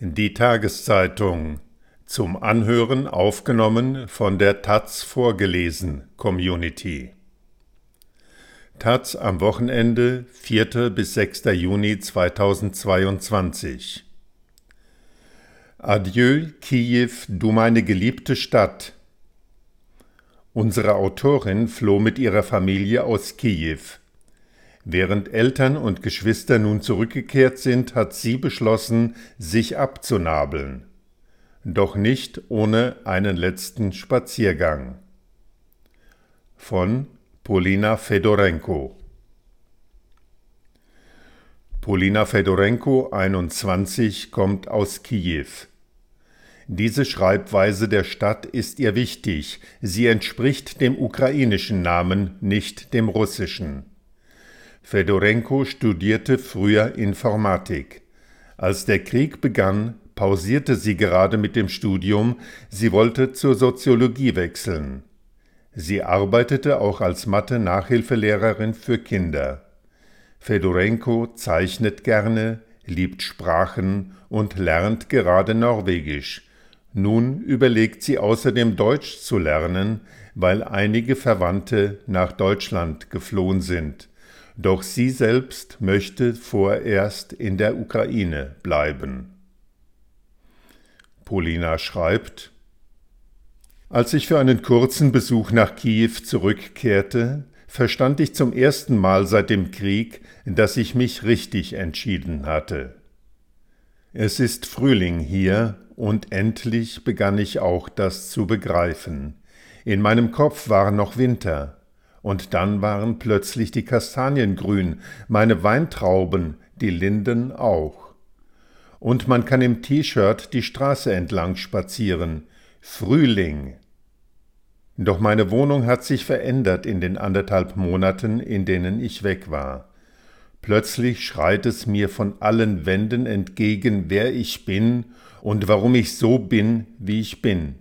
Die Tageszeitung zum Anhören aufgenommen von der Taz vorgelesen Community. Taz am Wochenende 4. bis 6. Juni 2022. Adieu, Kiew, du meine geliebte Stadt. Unsere Autorin floh mit ihrer Familie aus Kiew. Während Eltern und Geschwister nun zurückgekehrt sind, hat sie beschlossen, sich abzunabeln. Doch nicht ohne einen letzten Spaziergang. Von Polina Fedorenko Polina Fedorenko, 21, kommt aus Kiew. Diese Schreibweise der Stadt ist ihr wichtig, sie entspricht dem ukrainischen Namen, nicht dem russischen. Fedorenko studierte früher Informatik. Als der Krieg begann, pausierte sie gerade mit dem Studium, sie wollte zur Soziologie wechseln. Sie arbeitete auch als Mathe-Nachhilfelehrerin für Kinder. Fedorenko zeichnet gerne, liebt Sprachen und lernt gerade Norwegisch. Nun überlegt sie außerdem Deutsch zu lernen, weil einige Verwandte nach Deutschland geflohen sind doch sie selbst möchte vorerst in der Ukraine bleiben. Polina schreibt Als ich für einen kurzen Besuch nach Kiew zurückkehrte, verstand ich zum ersten Mal seit dem Krieg, dass ich mich richtig entschieden hatte. Es ist Frühling hier, und endlich begann ich auch das zu begreifen. In meinem Kopf war noch Winter, und dann waren plötzlich die Kastanien grün, meine Weintrauben, die Linden auch. Und man kann im T-Shirt die Straße entlang spazieren. Frühling. Doch meine Wohnung hat sich verändert in den anderthalb Monaten, in denen ich weg war. Plötzlich schreit es mir von allen Wänden entgegen, wer ich bin und warum ich so bin, wie ich bin.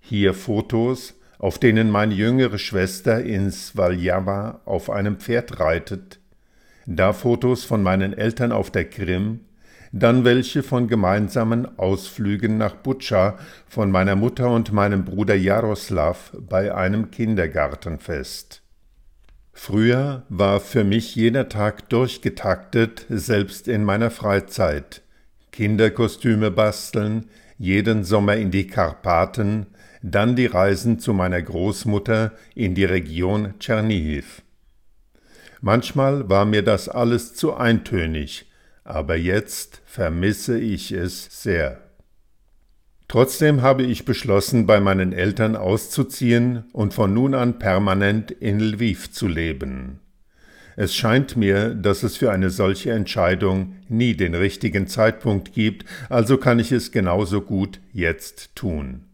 Hier Fotos, auf denen meine jüngere Schwester in Svaljawa auf einem Pferd reitet, da Fotos von meinen Eltern auf der Krim, dann welche von gemeinsamen Ausflügen nach Butscha von meiner Mutter und meinem Bruder Jaroslav bei einem Kindergartenfest. Früher war für mich jeder Tag durchgetaktet, selbst in meiner Freizeit. Kinderkostüme basteln, jeden Sommer in die Karpaten, dann die Reisen zu meiner Großmutter in die Region Tschernihiv. Manchmal war mir das alles zu eintönig, aber jetzt vermisse ich es sehr. Trotzdem habe ich beschlossen, bei meinen Eltern auszuziehen und von nun an permanent in Lviv zu leben. Es scheint mir, dass es für eine solche Entscheidung nie den richtigen Zeitpunkt gibt, also kann ich es genauso gut jetzt tun.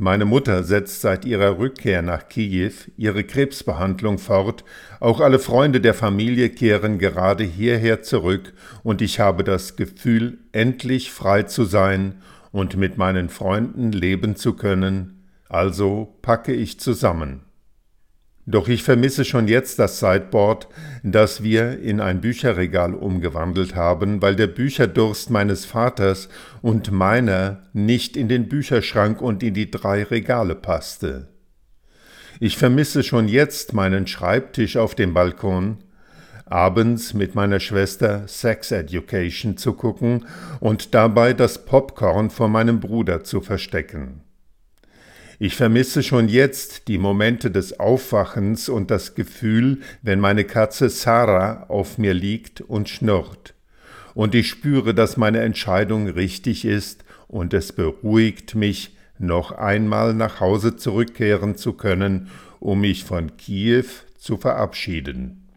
Meine Mutter setzt seit ihrer Rückkehr nach Kiew ihre Krebsbehandlung fort, auch alle Freunde der Familie kehren gerade hierher zurück, und ich habe das Gefühl, endlich frei zu sein und mit meinen Freunden leben zu können, also packe ich zusammen. Doch ich vermisse schon jetzt das Sideboard, das wir in ein Bücherregal umgewandelt haben, weil der Bücherdurst meines Vaters und meiner nicht in den Bücherschrank und in die drei Regale passte. Ich vermisse schon jetzt meinen Schreibtisch auf dem Balkon, abends mit meiner Schwester Sex Education zu gucken und dabei das Popcorn vor meinem Bruder zu verstecken. Ich vermisse schon jetzt die Momente des Aufwachens und das Gefühl, wenn meine Katze Sarah auf mir liegt und schnurrt. Und ich spüre, dass meine Entscheidung richtig ist, und es beruhigt mich, noch einmal nach Hause zurückkehren zu können, um mich von Kiew zu verabschieden.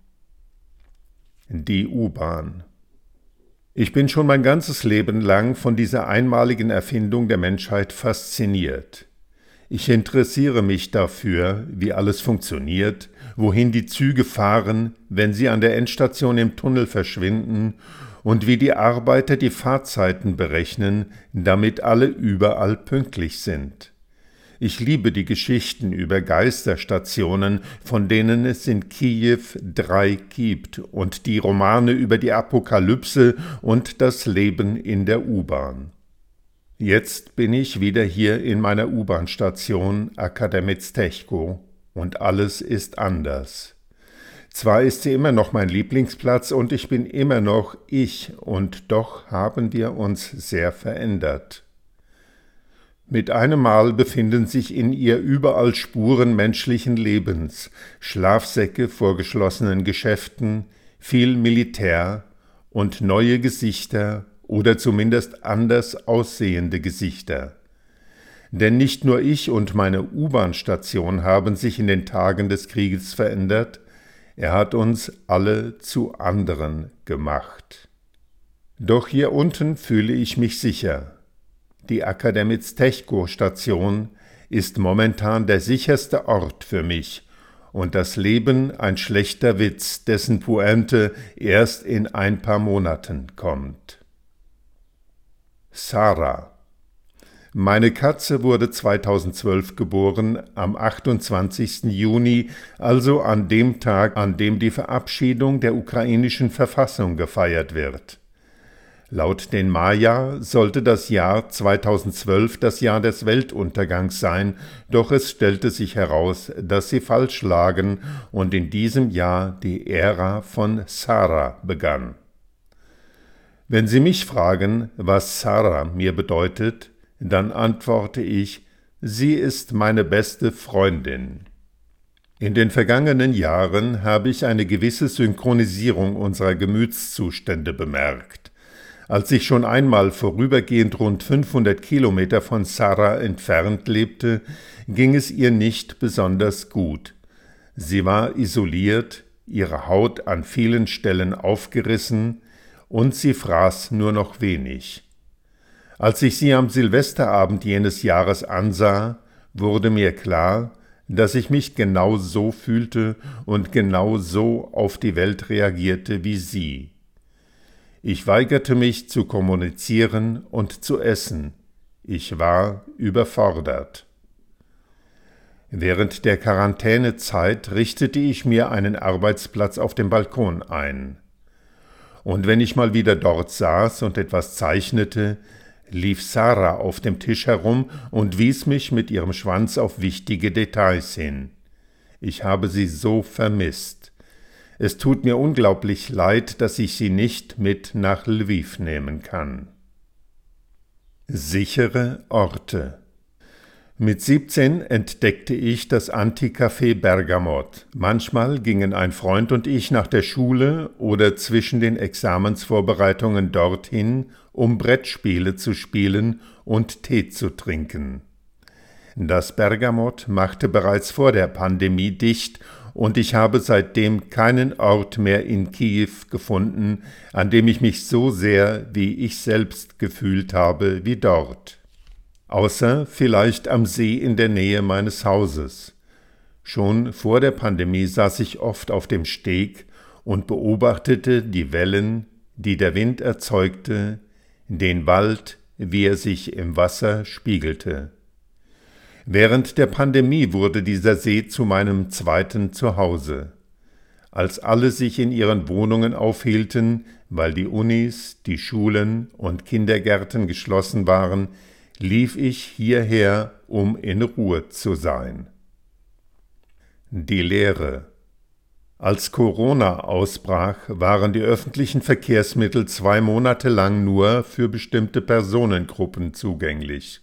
Die U-Bahn. Ich bin schon mein ganzes Leben lang von dieser einmaligen Erfindung der Menschheit fasziniert. Ich interessiere mich dafür, wie alles funktioniert, wohin die Züge fahren, wenn sie an der Endstation im Tunnel verschwinden und wie die Arbeiter die Fahrzeiten berechnen, damit alle überall pünktlich sind. Ich liebe die Geschichten über Geisterstationen, von denen es in Kiew drei gibt, und die Romane über die Apokalypse und das Leben in der U-Bahn. Jetzt bin ich wieder hier in meiner U-Bahn-Station Akademiztechko und alles ist anders. Zwar ist sie immer noch mein Lieblingsplatz und ich bin immer noch ich, und doch haben wir uns sehr verändert. Mit einem Mal befinden sich in ihr überall Spuren menschlichen Lebens, Schlafsäcke vor geschlossenen Geschäften, viel Militär und neue Gesichter oder zumindest anders aussehende Gesichter. Denn nicht nur ich und meine U-Bahn-Station haben sich in den Tagen des Krieges verändert, er hat uns alle zu anderen gemacht. Doch hier unten fühle ich mich sicher. Die Akademiztechko-Station ist momentan der sicherste Ort für mich und das Leben ein schlechter Witz, dessen Pointe erst in ein paar Monaten kommt. Sarah Meine Katze wurde 2012 geboren, am 28. Juni, also an dem Tag, an dem die Verabschiedung der ukrainischen Verfassung gefeiert wird. Laut den Maya sollte das Jahr 2012 das Jahr des Weltuntergangs sein, doch es stellte sich heraus, dass sie falsch lagen und in diesem Jahr die Ära von Sarah begann. Wenn Sie mich fragen, was Sarah mir bedeutet, dann antworte ich, sie ist meine beste Freundin. In den vergangenen Jahren habe ich eine gewisse Synchronisierung unserer Gemütszustände bemerkt. Als ich schon einmal vorübergehend rund 500 Kilometer von Sarah entfernt lebte, ging es ihr nicht besonders gut. Sie war isoliert, ihre Haut an vielen Stellen aufgerissen, und sie fraß nur noch wenig. Als ich sie am Silvesterabend jenes Jahres ansah, wurde mir klar, dass ich mich genau so fühlte und genau so auf die Welt reagierte wie sie. Ich weigerte mich zu kommunizieren und zu essen. Ich war überfordert. Während der Quarantänezeit richtete ich mir einen Arbeitsplatz auf dem Balkon ein. Und wenn ich mal wieder dort saß und etwas zeichnete, lief Sarah auf dem Tisch herum und wies mich mit ihrem Schwanz auf wichtige Details hin. Ich habe sie so vermisst. Es tut mir unglaublich leid, dass ich sie nicht mit nach Lviv nehmen kann. Sichere Orte mit 17 entdeckte ich das Anticafé Bergamot. Manchmal gingen ein Freund und ich nach der Schule oder zwischen den Examensvorbereitungen dorthin, um Brettspiele zu spielen und Tee zu trinken. Das Bergamot machte bereits vor der Pandemie dicht und ich habe seitdem keinen Ort mehr in Kiew gefunden, an dem ich mich so sehr wie ich selbst gefühlt habe wie dort. Außer vielleicht am See in der Nähe meines Hauses. Schon vor der Pandemie saß ich oft auf dem Steg und beobachtete die Wellen, die der Wind erzeugte, den Wald, wie er sich im Wasser spiegelte. Während der Pandemie wurde dieser See zu meinem zweiten Zuhause. Als alle sich in ihren Wohnungen aufhielten, weil die Unis, die Schulen und Kindergärten geschlossen waren, lief ich hierher, um in Ruhe zu sein. Die Lehre Als Corona ausbrach, waren die öffentlichen Verkehrsmittel zwei Monate lang nur für bestimmte Personengruppen zugänglich.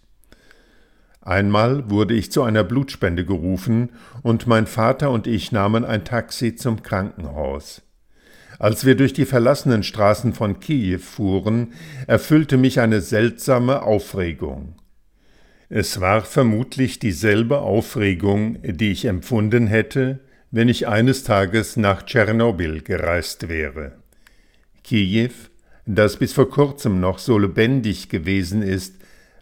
Einmal wurde ich zu einer Blutspende gerufen und mein Vater und ich nahmen ein Taxi zum Krankenhaus. Als wir durch die verlassenen Straßen von Kiew fuhren, erfüllte mich eine seltsame Aufregung. Es war vermutlich dieselbe Aufregung, die ich empfunden hätte, wenn ich eines Tages nach Tschernobyl gereist wäre. Kiew, das bis vor kurzem noch so lebendig gewesen ist,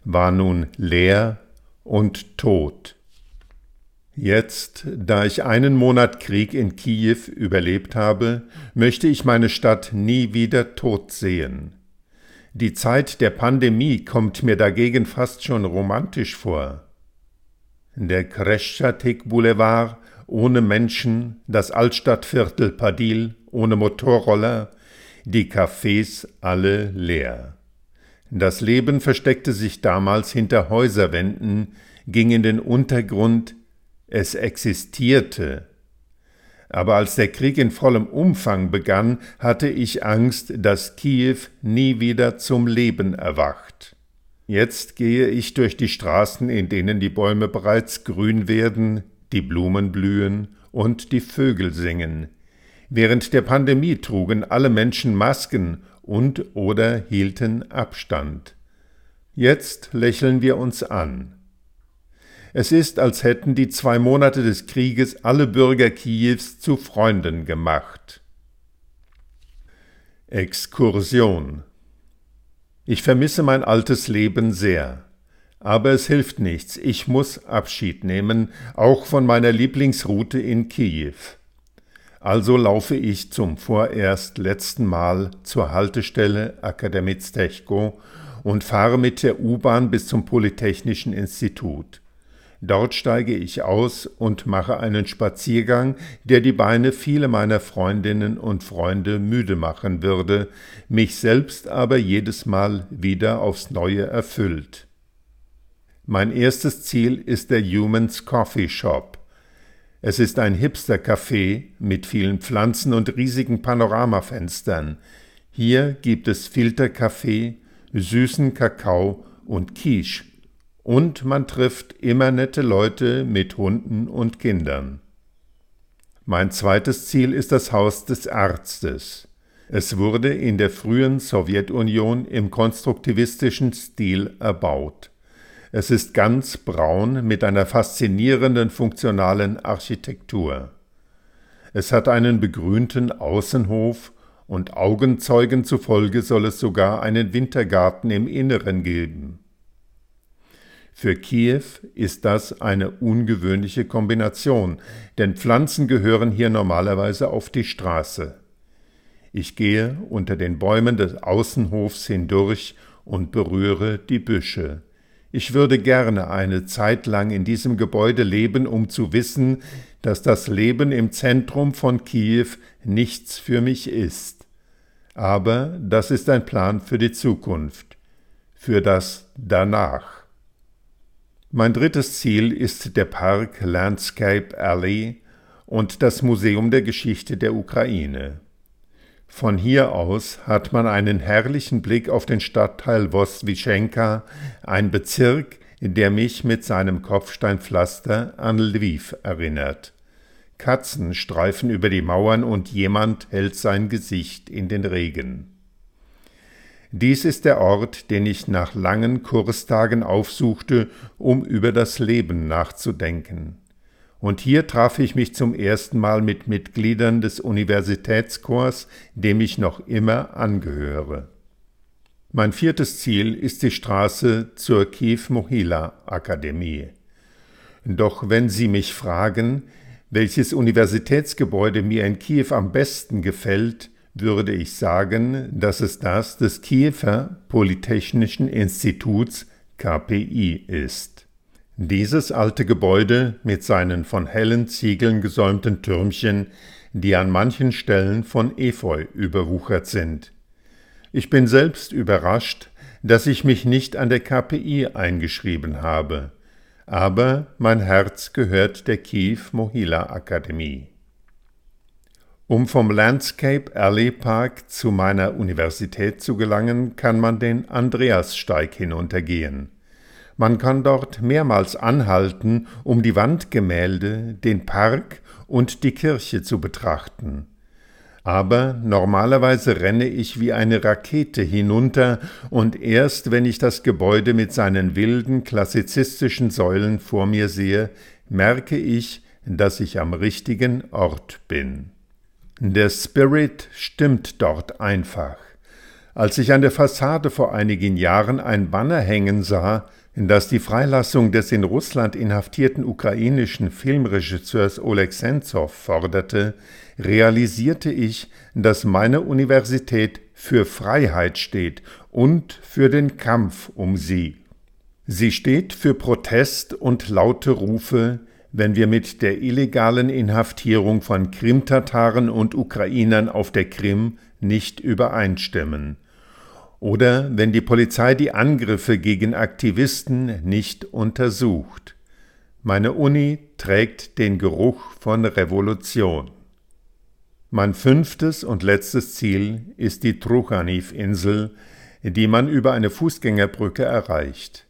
war nun leer und Tod. Jetzt, da ich einen Monat Krieg in Kiew überlebt habe, möchte ich meine Stadt nie wieder tot sehen. Die Zeit der Pandemie kommt mir dagegen fast schon romantisch vor. der Kreschatik Boulevard ohne Menschen, das Altstadtviertel Padil ohne Motorroller, die Cafés alle leer. Das Leben versteckte sich damals hinter Häuserwänden, ging in den Untergrund, es existierte. Aber als der Krieg in vollem Umfang begann, hatte ich Angst, dass Kiew nie wieder zum Leben erwacht. Jetzt gehe ich durch die Straßen, in denen die Bäume bereits grün werden, die Blumen blühen und die Vögel singen. Während der Pandemie trugen alle Menschen Masken und oder hielten Abstand. Jetzt lächeln wir uns an. Es ist, als hätten die zwei Monate des Krieges alle Bürger Kiews zu Freunden gemacht. Exkursion Ich vermisse mein altes Leben sehr. Aber es hilft nichts, ich muss Abschied nehmen, auch von meiner Lieblingsroute in Kiew. Also laufe ich zum vorerst letzten Mal zur Haltestelle Akademiztechko und fahre mit der U-Bahn bis zum Polytechnischen Institut. Dort steige ich aus und mache einen Spaziergang, der die Beine vieler meiner Freundinnen und Freunde müde machen würde, mich selbst aber jedes Mal wieder aufs Neue erfüllt. Mein erstes Ziel ist der Humans Coffee Shop. Es ist ein Hipster-Café mit vielen Pflanzen und riesigen Panoramafenstern. Hier gibt es Filterkaffee, süßen Kakao und Quiche. Und man trifft immer nette Leute mit Hunden und Kindern. Mein zweites Ziel ist das Haus des Arztes. Es wurde in der frühen Sowjetunion im konstruktivistischen Stil erbaut. Es ist ganz braun mit einer faszinierenden funktionalen Architektur. Es hat einen begrünten Außenhof und Augenzeugen zufolge soll es sogar einen Wintergarten im Inneren geben. Für Kiew ist das eine ungewöhnliche Kombination, denn Pflanzen gehören hier normalerweise auf die Straße. Ich gehe unter den Bäumen des Außenhofs hindurch und berühre die Büsche. Ich würde gerne eine Zeit lang in diesem Gebäude leben, um zu wissen, dass das Leben im Zentrum von Kiew nichts für mich ist. Aber das ist ein Plan für die Zukunft, für das Danach. Mein drittes Ziel ist der Park Landscape Alley und das Museum der Geschichte der Ukraine. Von hier aus hat man einen herrlichen Blick auf den Stadtteil Woswischenka, ein Bezirk, der mich mit seinem Kopfsteinpflaster an Lviv erinnert. Katzen streifen über die Mauern und jemand hält sein Gesicht in den Regen. Dies ist der Ort, den ich nach langen Kurstagen aufsuchte, um über das Leben nachzudenken und hier traf ich mich zum ersten Mal mit Mitgliedern des Universitätschors, dem ich noch immer angehöre. Mein viertes Ziel ist die Straße zur Kiew Mohila Akademie. Doch wenn Sie mich fragen, welches Universitätsgebäude mir in Kiew am besten gefällt, würde ich sagen, dass es das des Kiewer Polytechnischen Instituts KPI ist. Dieses alte Gebäude mit seinen von hellen Ziegeln gesäumten Türmchen, die an manchen Stellen von Efeu überwuchert sind. Ich bin selbst überrascht, dass ich mich nicht an der KPI eingeschrieben habe, aber mein Herz gehört der Kiew Mohila Akademie. Um vom Landscape Alley Park zu meiner Universität zu gelangen, kann man den Andreassteig hinuntergehen. Man kann dort mehrmals anhalten, um die Wandgemälde, den Park und die Kirche zu betrachten. Aber normalerweise renne ich wie eine Rakete hinunter, und erst wenn ich das Gebäude mit seinen wilden klassizistischen Säulen vor mir sehe, merke ich, dass ich am richtigen Ort bin. Der Spirit stimmt dort einfach. Als ich an der Fassade vor einigen Jahren ein Banner hängen sah, das die Freilassung des in Russland inhaftierten ukrainischen Filmregisseurs Oleg Sentsov forderte, realisierte ich, dass meine Universität für Freiheit steht und für den Kampf um sie. Sie steht für Protest und laute Rufe, wenn wir mit der illegalen Inhaftierung von Krimtataren und Ukrainern auf der Krim nicht übereinstimmen. Oder wenn die Polizei die Angriffe gegen Aktivisten nicht untersucht. Meine Uni trägt den Geruch von Revolution. Mein fünftes und letztes Ziel ist die Truchaniv-Insel, die man über eine Fußgängerbrücke erreicht.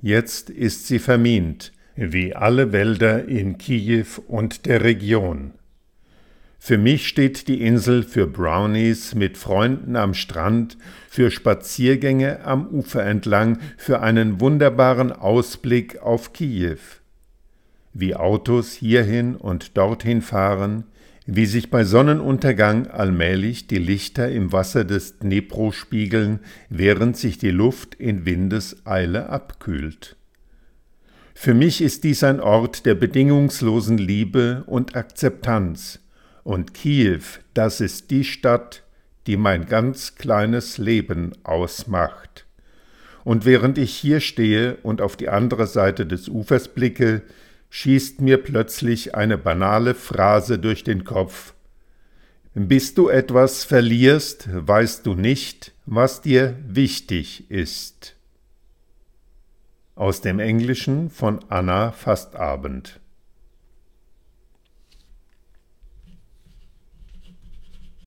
Jetzt ist sie vermint, wie alle Wälder in Kiew und der Region. Für mich steht die Insel für Brownies mit Freunden am Strand, für Spaziergänge am Ufer entlang, für einen wunderbaren Ausblick auf Kiew. Wie Autos hierhin und dorthin fahren, wie sich bei Sonnenuntergang allmählich die Lichter im Wasser des Dnepro spiegeln, während sich die Luft in Windeseile abkühlt. Für mich ist dies ein Ort der bedingungslosen Liebe und Akzeptanz, und Kiew, das ist die Stadt, die mein ganz kleines Leben ausmacht. Und während ich hier stehe und auf die andere Seite des Ufers blicke, schießt mir plötzlich eine banale Phrase durch den Kopf. Bis du etwas verlierst, weißt du nicht, was dir wichtig ist. Aus dem Englischen von Anna Fastabend